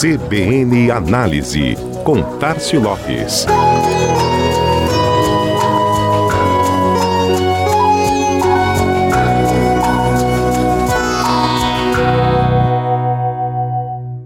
CBN Análise, com Tarcio Lopes.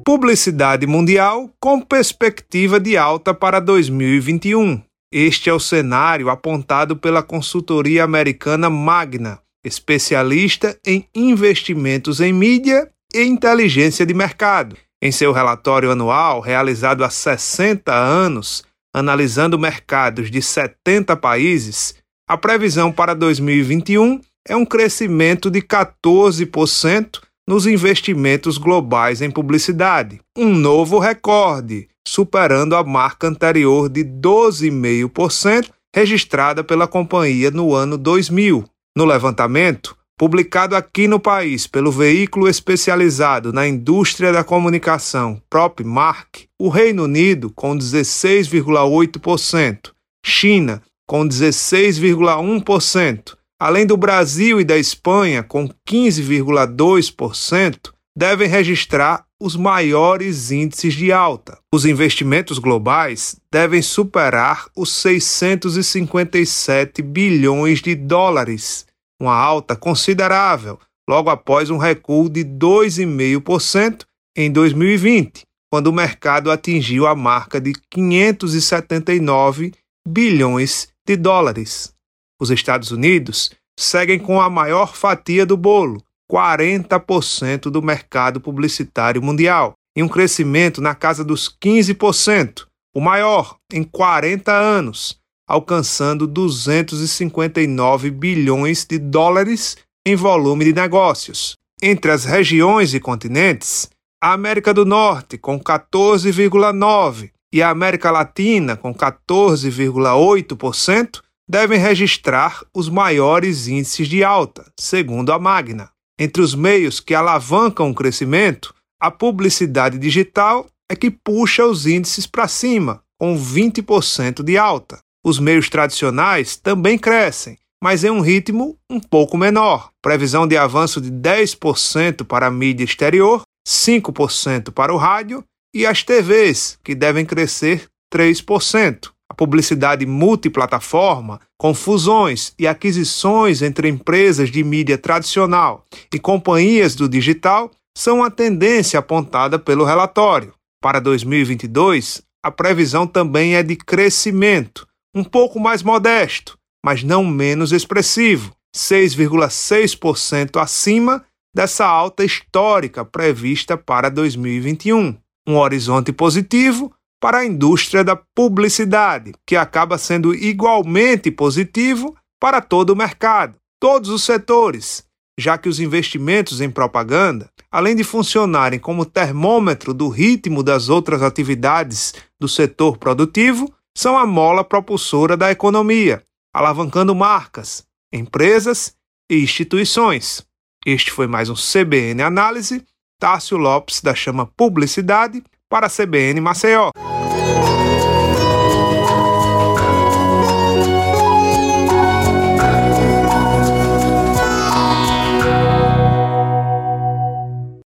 Publicidade mundial com perspectiva de alta para 2021. Este é o cenário apontado pela consultoria americana Magna, especialista em investimentos em mídia e inteligência de mercado. Em seu relatório anual, realizado há 60 anos, analisando mercados de 70 países, a previsão para 2021 é um crescimento de 14% nos investimentos globais em publicidade, um novo recorde, superando a marca anterior de 12,5% registrada pela companhia no ano 2000. No levantamento, publicado aqui no país pelo veículo especializado na indústria da comunicação PropMark, o Reino Unido com 16,8%, China com 16,1%, além do Brasil e da Espanha com 15,2%, devem registrar os maiores índices de alta. Os investimentos globais devem superar os 657 bilhões de dólares, uma alta considerável, logo após um recuo de 2,5% em 2020, quando o mercado atingiu a marca de 579 bilhões de dólares. Os Estados Unidos seguem com a maior fatia do bolo, 40% do mercado publicitário mundial, e um crescimento na casa dos 15%, o maior em 40 anos, alcançando 259 bilhões de dólares em volume de negócios. Entre as regiões e continentes, a América do Norte com 14,9% e a América Latina com 14,8% devem registrar os maiores índices de alta, segundo a Magna. Entre os meios que alavancam o crescimento, a publicidade digital é que puxa os índices para cima, com 20% de alta. Os meios tradicionais também crescem, mas em um ritmo um pouco menor. Previsão de avanço de 10% para a mídia exterior, 5% para o rádio e as TVs, que devem crescer 3%. A publicidade multiplataforma, com fusões e aquisições entre empresas de mídia tradicional e companhias do digital, são a tendência apontada pelo relatório. Para 2022, a previsão também é de crescimento, um pouco mais modesto, mas não menos expressivo, 6,6% acima dessa alta histórica prevista para 2021. Um horizonte positivo para a indústria da publicidade, que acaba sendo igualmente positivo para todo o mercado, todos os setores, já que os investimentos em propaganda, além de funcionarem como termômetro do ritmo das outras atividades do setor produtivo, são a mola propulsora da economia, alavancando marcas, empresas e instituições. Este foi mais um CBN Análise. Tássio Lopes da Chama Publicidade para a CBN Maceió.